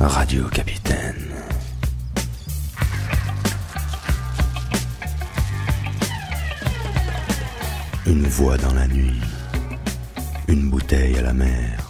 Radio Capitaine. Une voix dans la nuit. Une bouteille à la mer.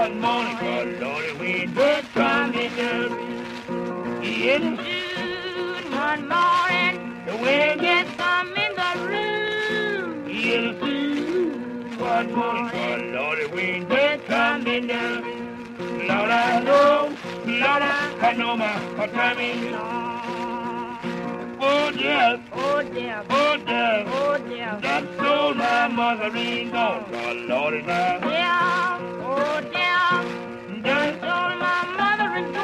One morning, God, Lord, we did come in the room. in June one morning, the wind gets come in the room. In June one morning, God, Lord, we did come in the room. Lord, I know, Lord, I know my timing. Oh dear, oh dear, oh dear, oh dear. That soul my mother ain't gone. Oh, God, Lord, is my. Yeah, oh dear and go.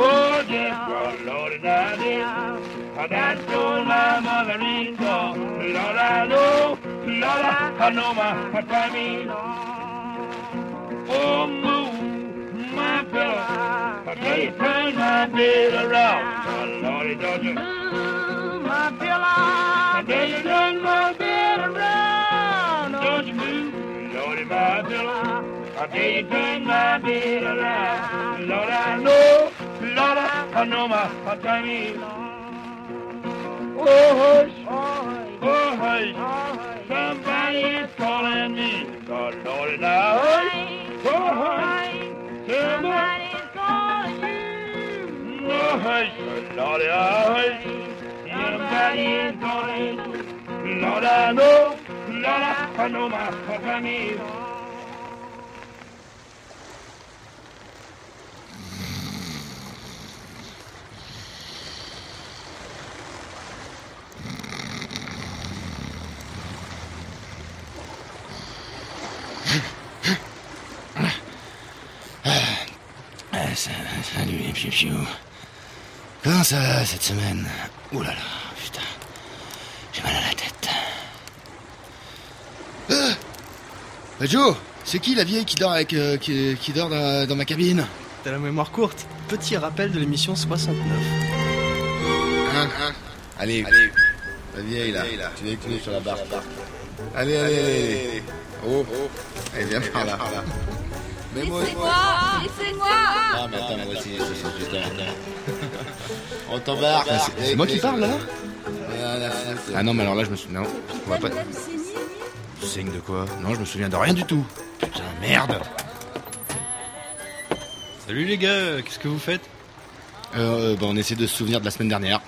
Oh, just for Lord, and I did. Got told my mother in law. Lord, I know. Lord, I, know my time family. Oh, move, my pillow, I tell you, turn my bed around. Oh, Lordy, don't you? Move, my pillow, I tell you, turn my bed I daydream my bed around. Lord, I know, Lord, I know my time is. long. Oh, hush, oh, hush, somebody is calling me. Lord, Lord, now, hush, oh, hush, somebody's calling you. Oh, hush, Lord, hush, somebody is calling. Lord, I know, Lord, I know my time is. long. Salut les piou Comment ça va cette semaine Ouh là là, putain. J'ai mal à la tête. Ah Joe, c'est qui la vieille qui dort avec euh, qui, qui dort dans, dans ma cabine T'as la mémoire courte. Petit rappel de l'émission 69. Hein, hein allez, allez, la vieille là, tu nous sur la barre. Allez, allez, allez. Oh, oh. Allez, viens par là. Mais moi, Laissez-moi Laissez-moi Ah, mais attends, moi aussi, je suis juste On t'embarque. C'est moi qui parle là Ah non, mais alors là, je me suis. Non, on va pas. Tu saignes de quoi? Non, je me souviens de rien du tout. Putain, merde Salut les gars, qu'est-ce que vous faites? Euh, bah, on essaie de se souvenir de la semaine dernière.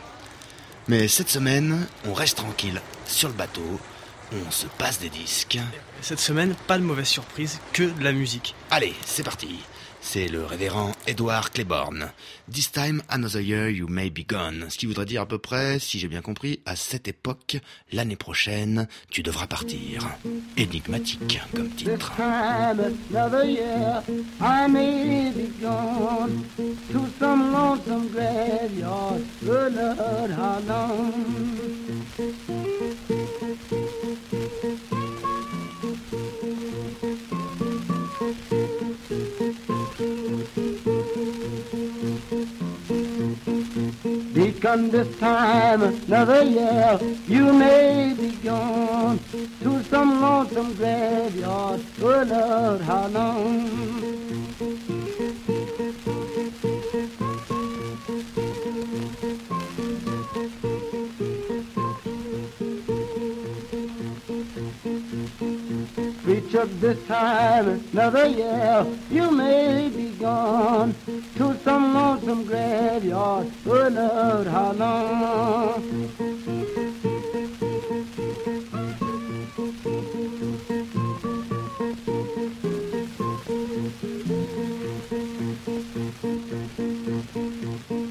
Mais cette semaine, on reste tranquille sur le bateau. On se passe des disques. Cette semaine, pas de mauvaise surprise, que de la musique. Allez, c'est parti. C'est le révérend Edward Claiborne. This time another year you may be gone. Ce qui voudrait dire à peu près, si j'ai bien compris, à cette époque, l'année prochaine, tu devras partir. Énigmatique comme titre. time another year I may be gone to some lonesome graveyard. Good Lord, how long? Return this time another year. You may be gone to some lonesome graveyard. Oh Lord, how long? Reach up this time another year. You may be gone to some lonesome graveyard. Oh Lord, how long?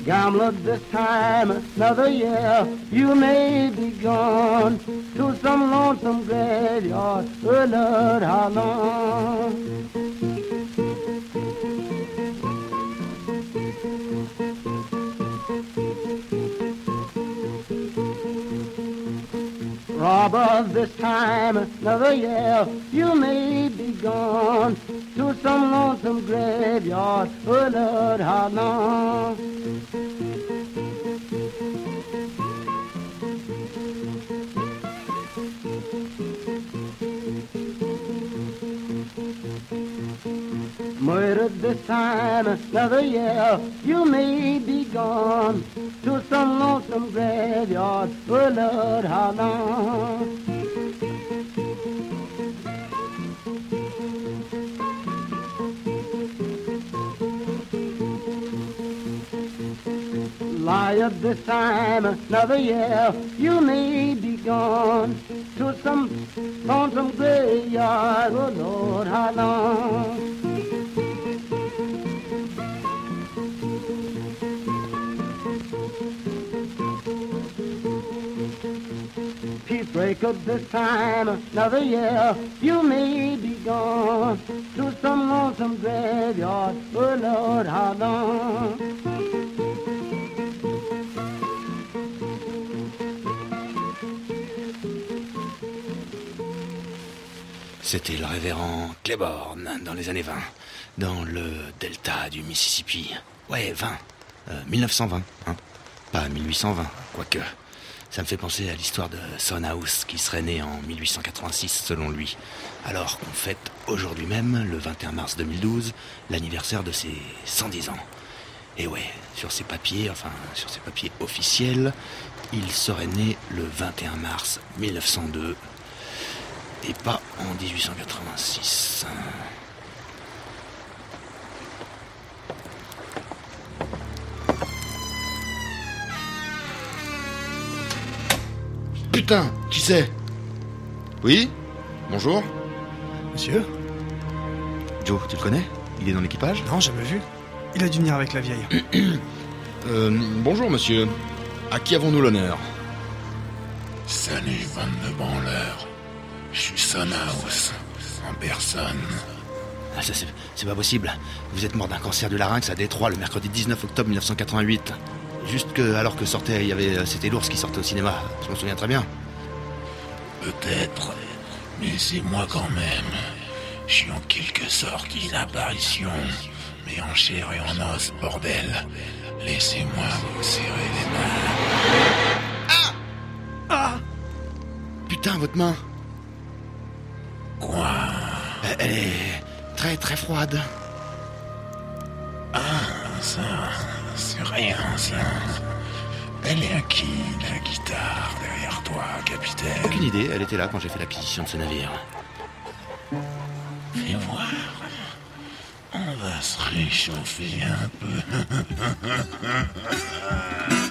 Gambler, this time another year, you may be gone to some lonesome graveyard. Oh Lord, how long? Robber, this time another year, you may be gone to some lonesome graveyard. Oh Lord, how long? Murdered this time another year, you may be gone to some lonesome graveyard. Oh Lord, how long? Liar, this time another year, you may be gone to some lonesome graveyard. Oh Lord, how long? Peace break up this time another year, you may be gone to some lonesome graveyard. Lord, how long? C'était le révérend Claiborne dans les années 20, dans le delta du Mississippi. Ouais, 20. Euh, 1920, hein. Pas 1820, quoique. Ça me fait penser à l'histoire de Son House, qui serait né en 1886 selon lui. Alors qu'on fête aujourd'hui même, le 21 mars 2012, l'anniversaire de ses 110 ans. Et ouais, sur ses papiers, enfin sur ses papiers officiels, il serait né le 21 mars 1902 et pas en 1886. Putain, qui c'est? Oui? Bonjour Monsieur? Joe, tu le connais? Il est dans l'équipage? Non, jamais vu. Il a dû venir avec la vieille. Euh, bonjour monsieur. À qui avons-nous l'honneur? Salut, Van de Branleur. Je suis Sonhouse, en personne. Ah, ça, c'est, c'est pas possible. Vous êtes mort d'un cancer du larynx à Détroit le mercredi 19 octobre 1988. Juste que, alors que sortait, il y avait, euh, c'était l'ours qui sortait au cinéma. Je m'en souviens très bien. Peut-être, mais c'est moi quand même. Je suis en quelque sorte une apparition, mais en chair et en os, bordel. Laissez-moi vous serrer les mains. Putain, votre main Quoi? Elle- Elle est très très froide. Ça, c'est rien, ça. Elle est à qui, la guitare, derrière toi, capitaine Aucune idée, elle était là quand j'ai fait l'acquisition de ce navire. Fais voir. On va se réchauffer un peu.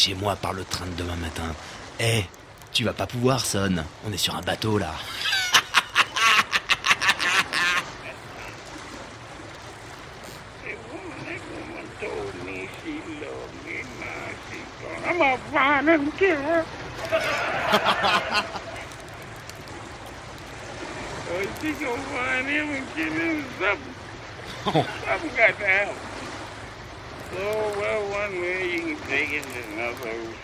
chez moi par le train de demain matin. Eh, tu vas pas pouvoir, Son. On est sur un bateau là. oh, got to. So, well, one way you can taking another uh,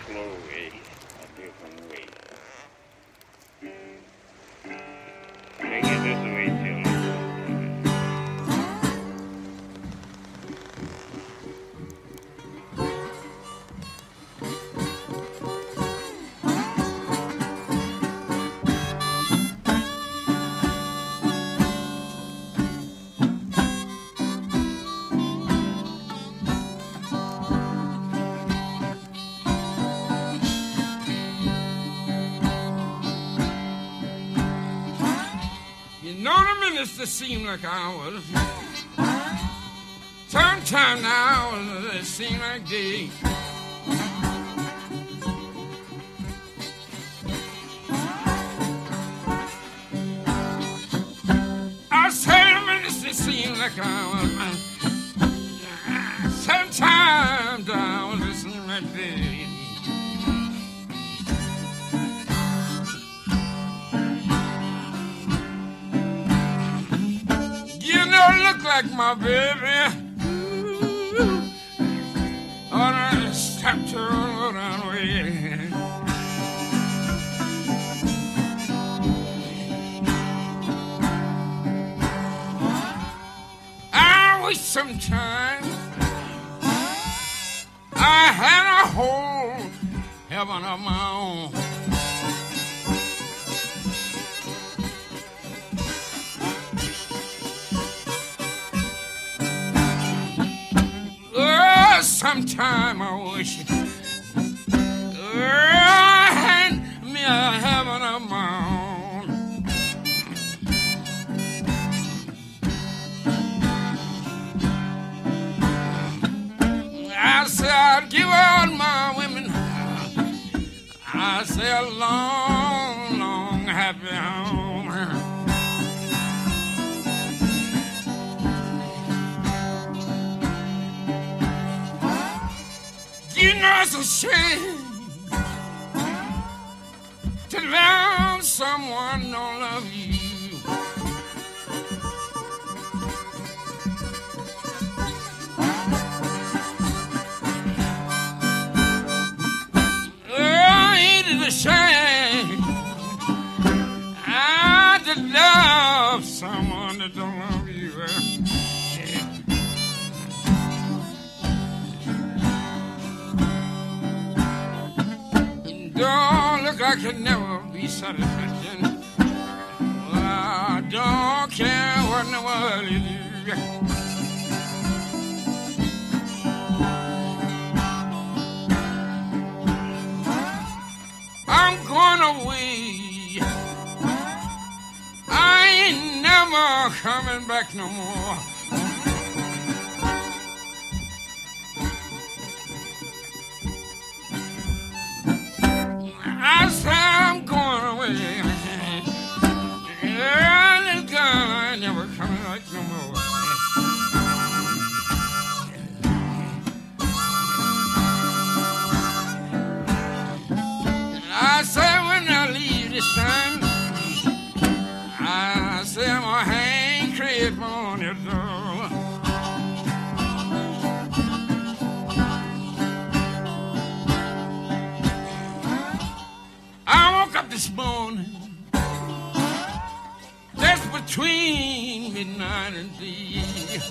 used to seem like hours. time now and it seem like days. I said, it used to seem like hours. back, my baby. Ooh. All right, stop to roll around. I wish sometimes. Say a long, long happy home. You know it's a shame to love someone You'll never be satisfaction. Well, I don't care what in the world you do. I'm going away. I ain't never coming back no more.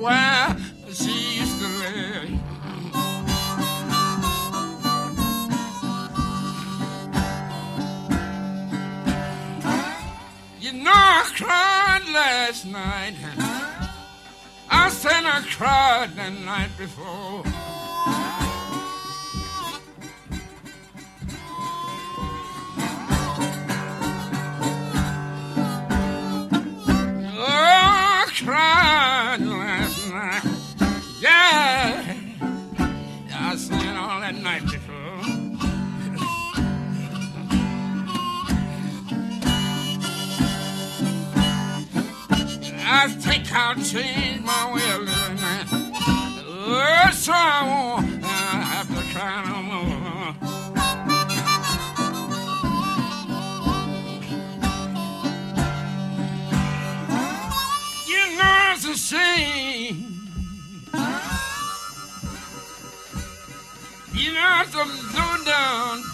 where she used to live. You know I cried last night. I said I cried the night before. can't change my way of living, that's so I won't have to try no more. You know it's a shame. You know it's a low down.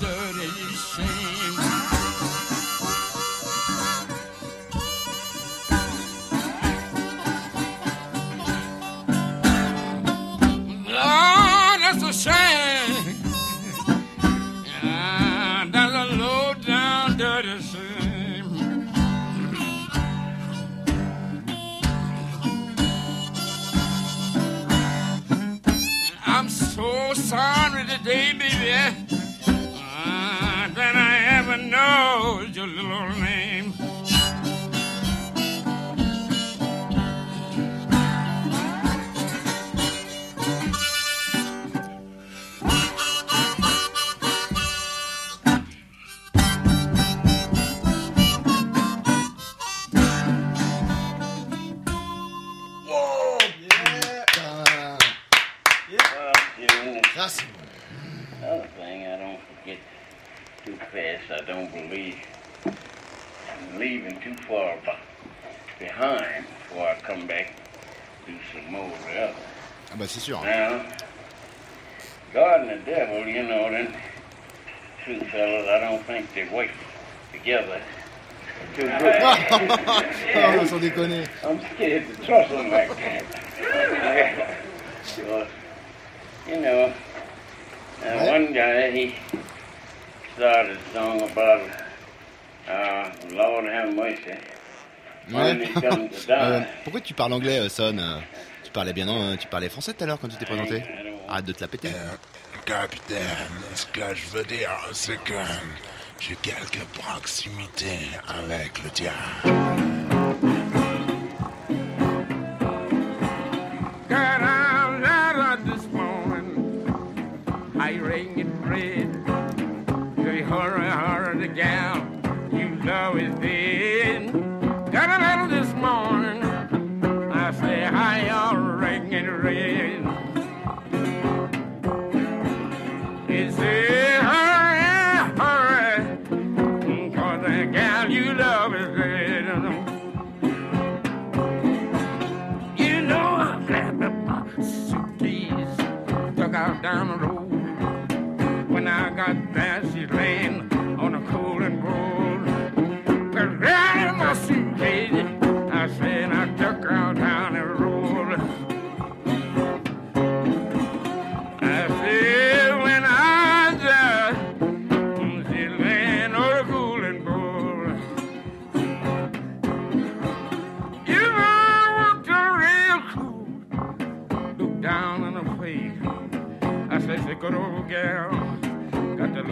sun of a day, baby. sûr. Hein? God and the devil, you know, them two fellas, I don't think they work together. Ah, I'm scared to trust them like that. So, you know, and one guy, he started a song about uh, Lord have mercy. Euh, pourquoi tu parles anglais, euh, Son euh? parlais bien, non Tu parlais français tout à l'heure quand tu t'es présenté Arrête de te la péter. Euh, capitaine, ce que je veux dire, c'est que j'ai quelques proximités avec le diable.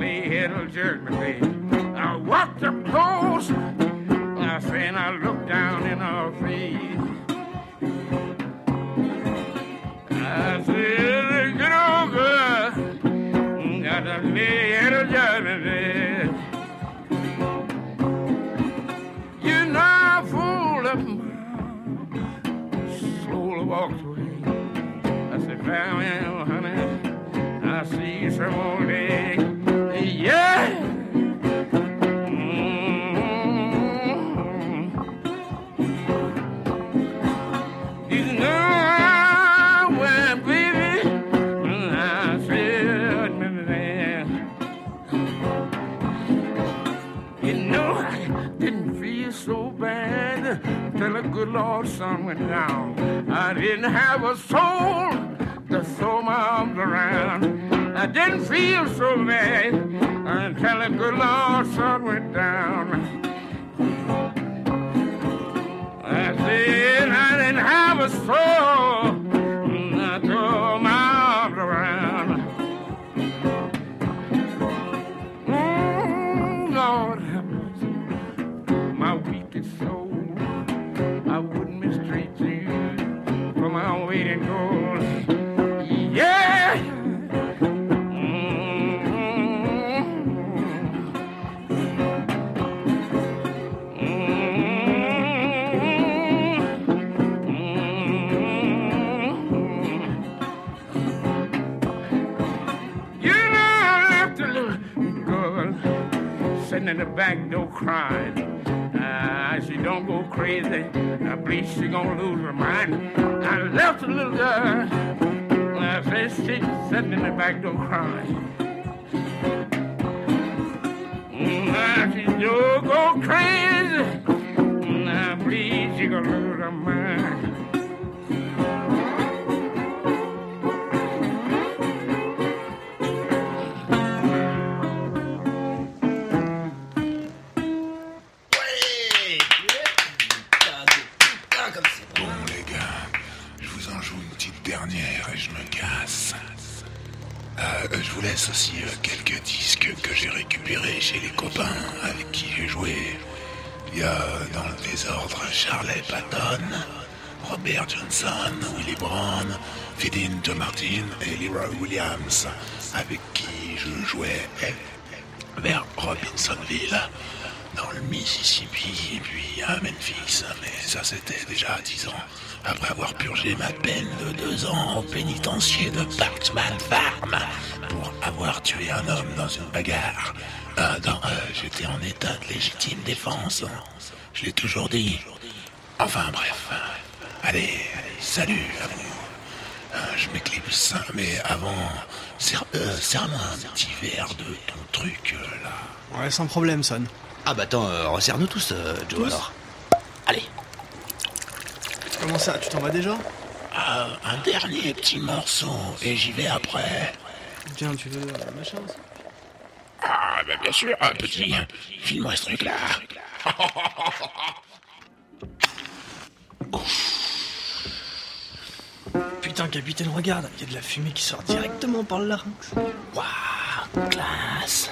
me, it'll jerk me. feel so bad. I'm telling good luck. crazy. Now please, you're gonna lose your mind. Farm pour avoir tué un homme dans une bagarre. Euh, dans, euh, J'étais en état de légitime défense. Je l'ai toujours dit. Enfin, bref. Allez, salut à vous. Euh, je m'éclipse, mais avant, euh, serre-moi un petit verre de ton truc, euh, là. Ouais, sans problème, Son. Ah bah attends, resserre-nous tous, Joe, Tous alors. Allez. Comment ça, tu t'en vas déjà? Ah, un dernier petit morceau, et j'y vais après. Tiens, tu veux euh, machin aussi Ah, bah bien sûr, un petit. File-moi ce truc-là. Putain, capitaine, regarde, il y a de la fumée qui sort directement par le larynx. Waouh, classe.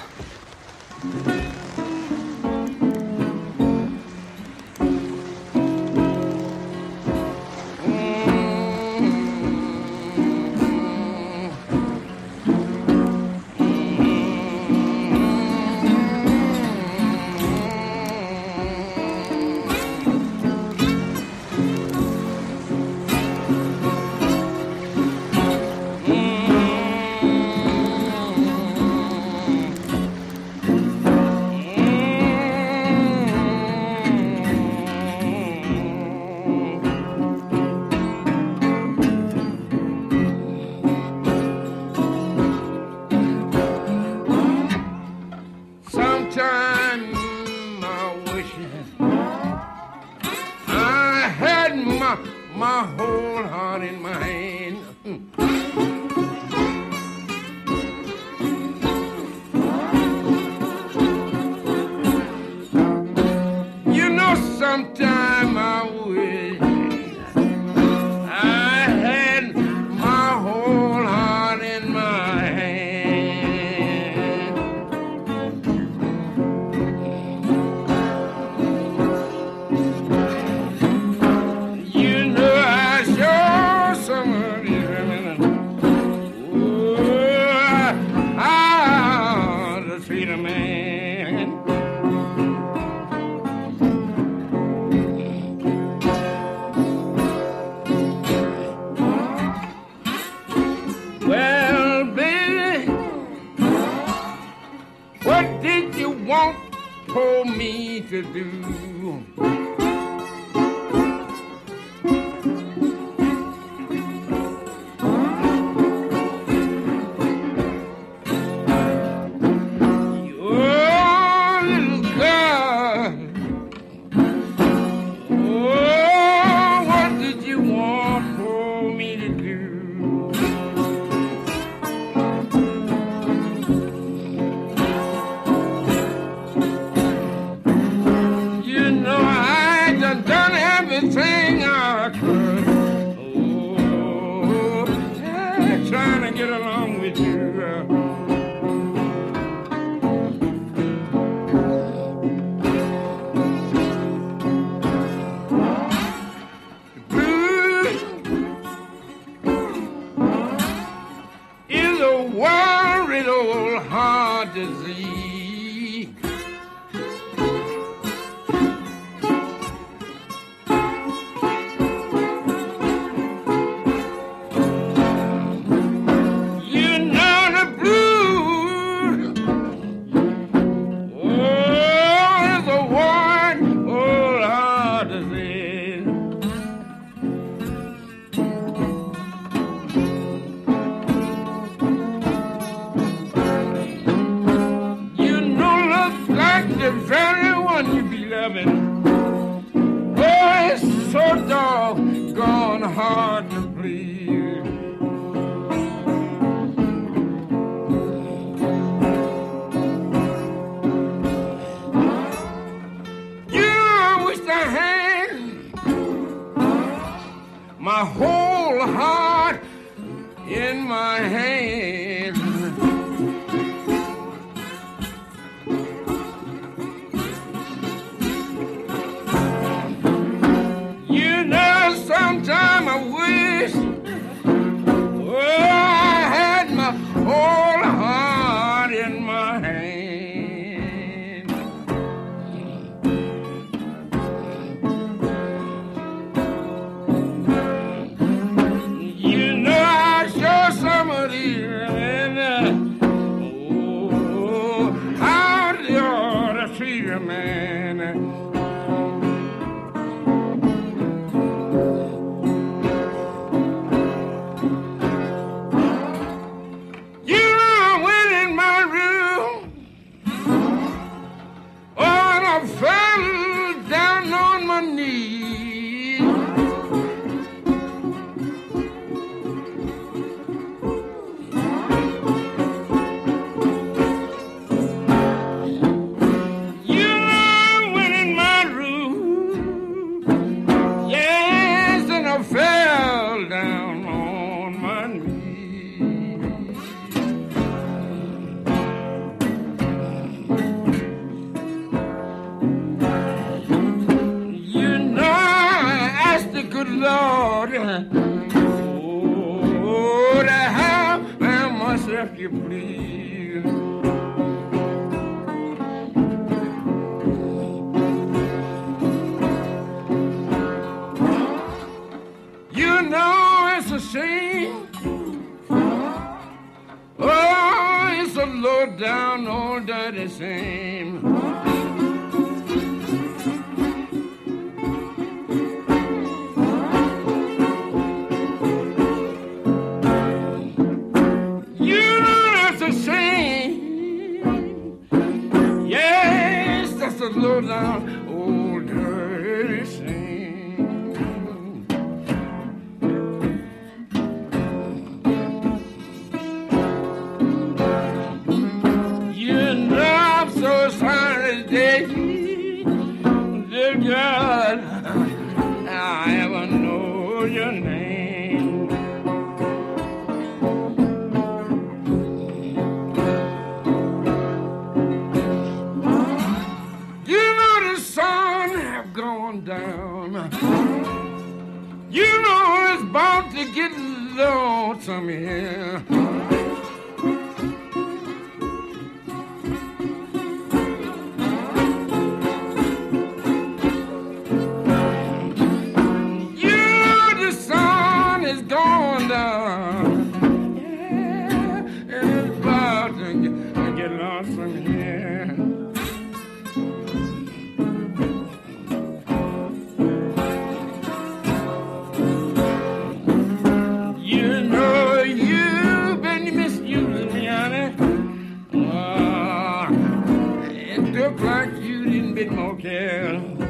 won't pull me to do. sing. It looked like you didn't bit more care.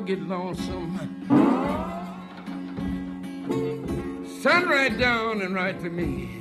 get lonesome. Send right down and write to me.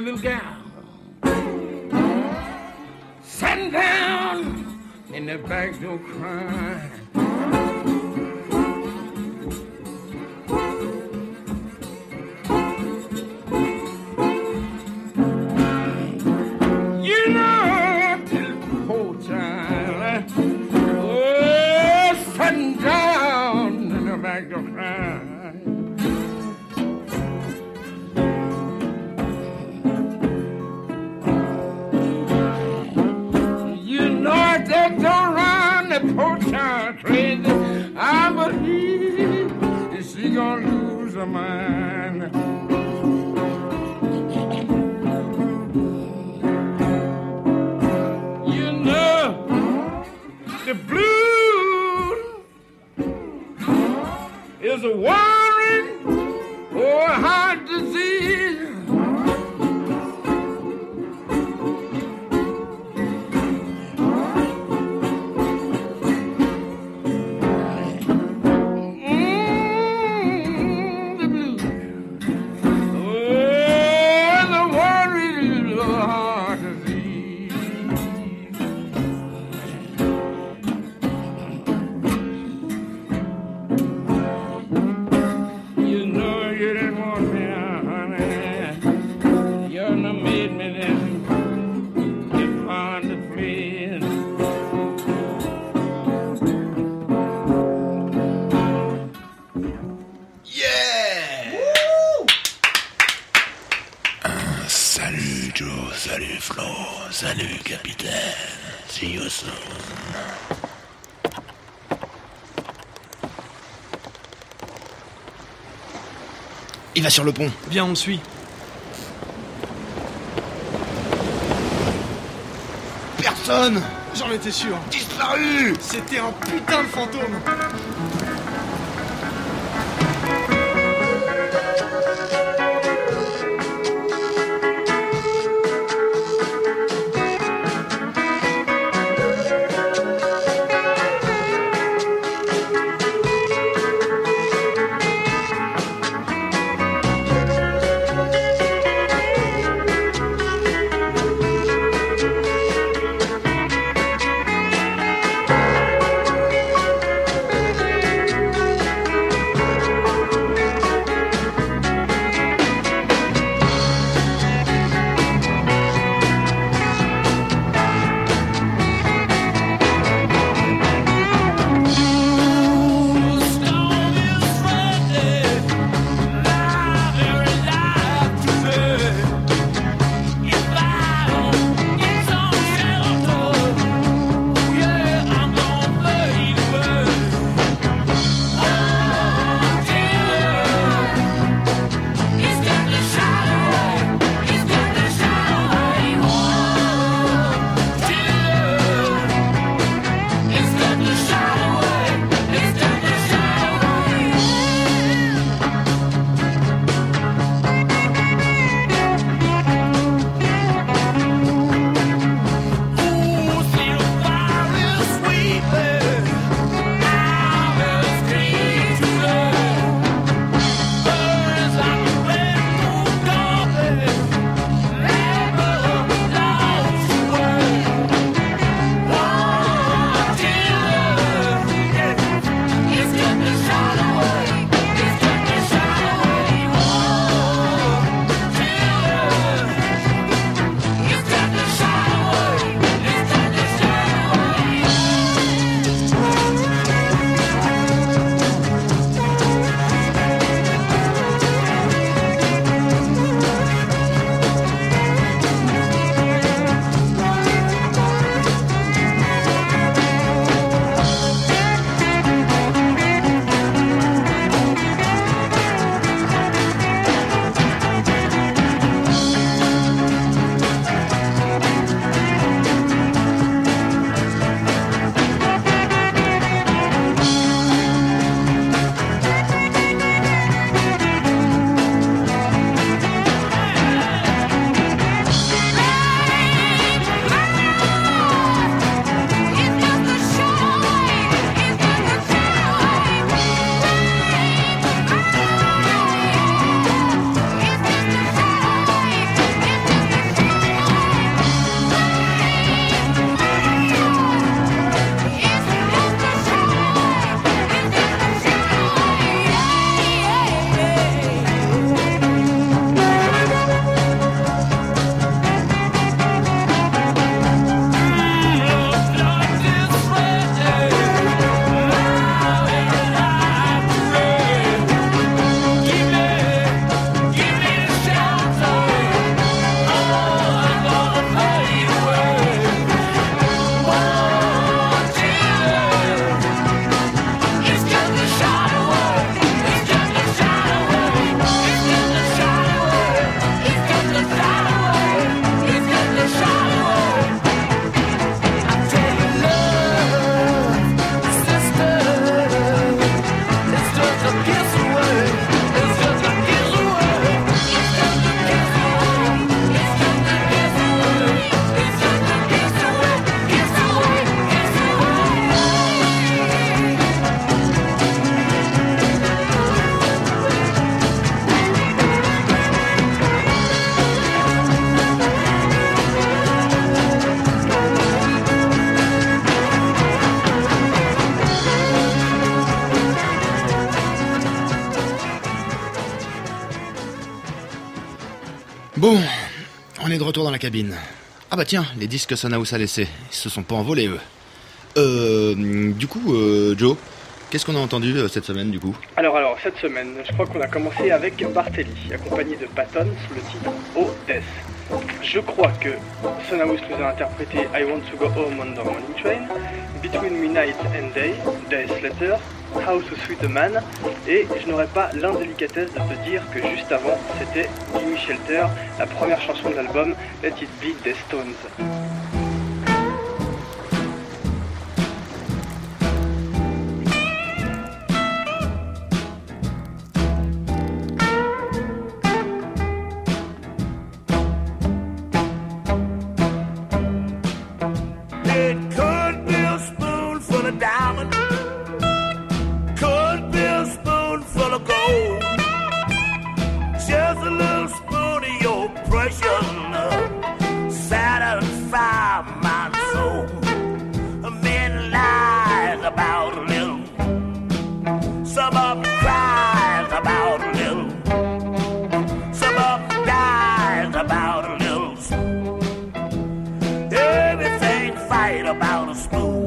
little guy. The blues is a worrying Sur le pont. Viens, on le suit. Personne J'en étais sûr. Disparu C'était un putain de fantôme. Ah bah tiens, les disques que Sunhouse a laissés, ils se sont pas envolés eux. Euh, du coup, euh, Joe, qu'est-ce qu'on a entendu euh, cette semaine du coup? Alors, alors, cette semaine, je crois qu'on a commencé avec Bartelli, accompagné de Patton sous le titre Oh Death. Je crois que Sunhouse nous a interprété I Want to Go Home on the Morning Train, Between Midnight and Day, Death Letter, How to Sweet Man, et je n'aurais pas l'indélicatesse de te dire que juste avant, c'était Gimme Shelter, la première chanson de l'album Let It Be des Stones. Fight about a spoon.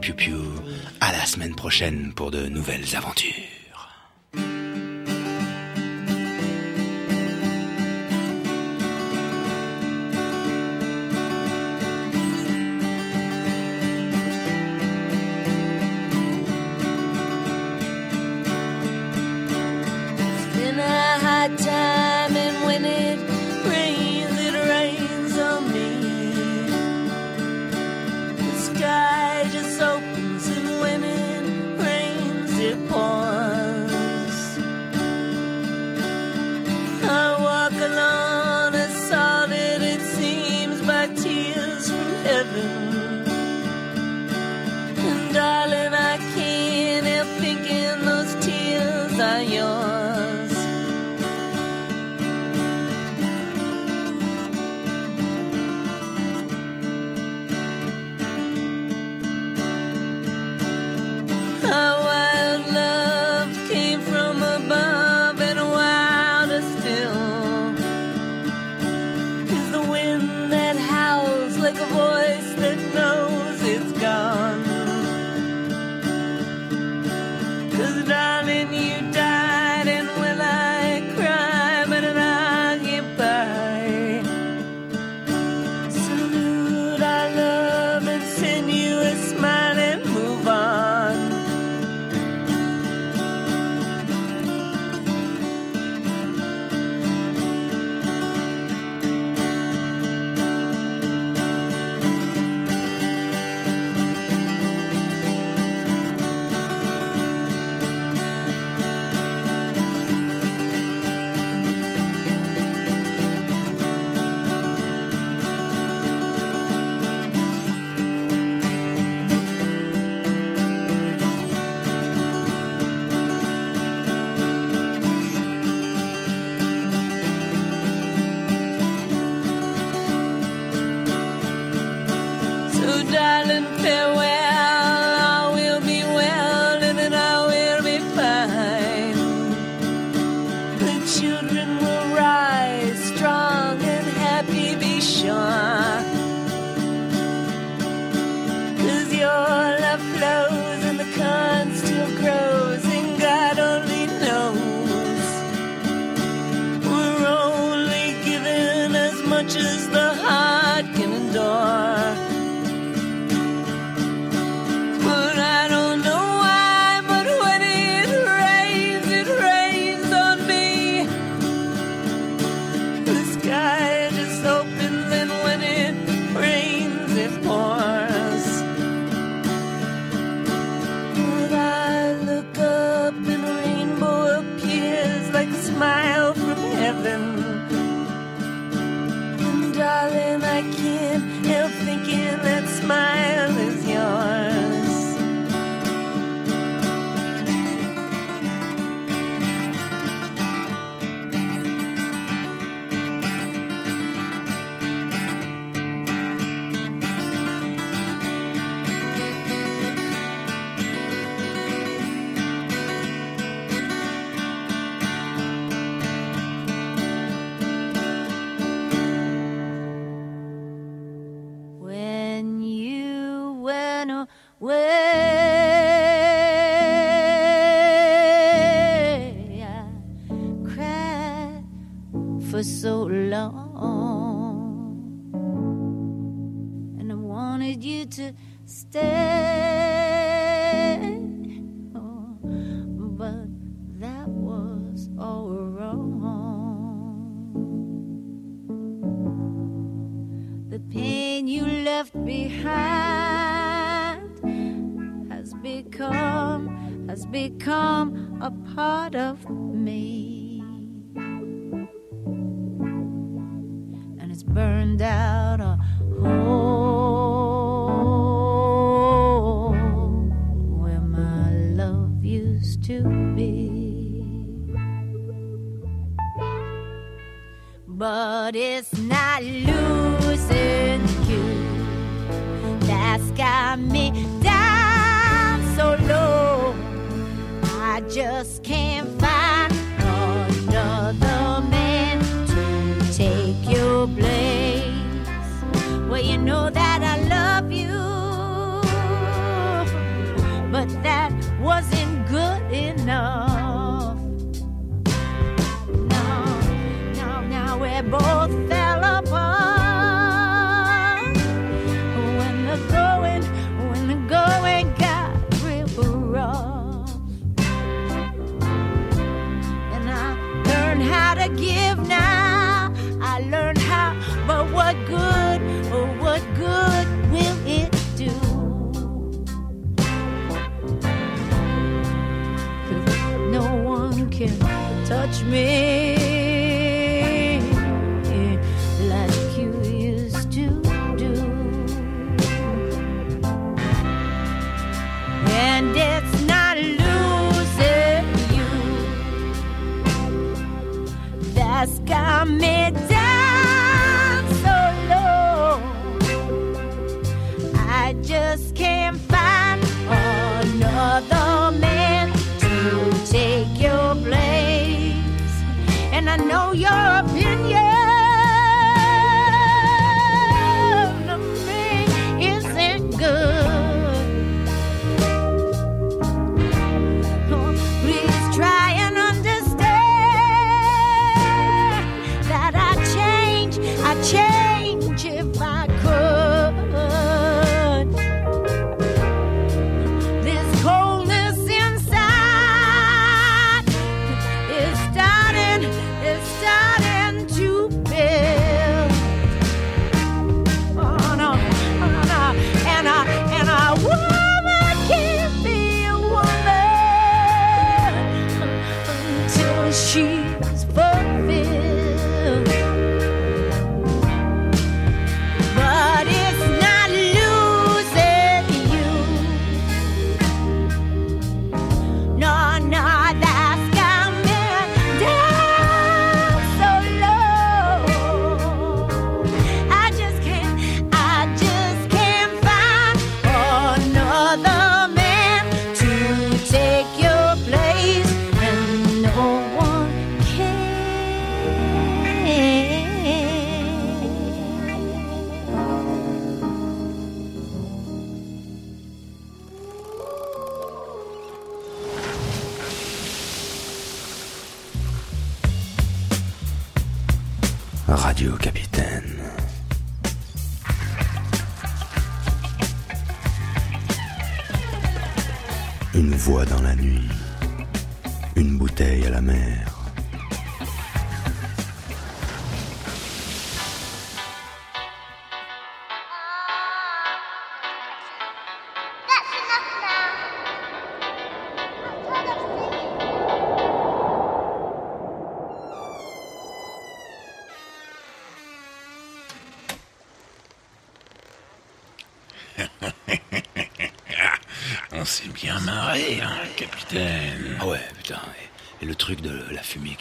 Piou à la semaine prochaine pour de nouvelles aventures.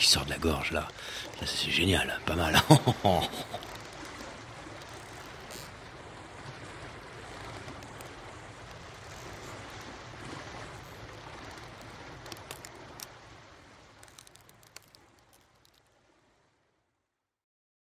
qui sort de la gorge là. là c'est génial, hein, pas mal. Oh, oh, oh.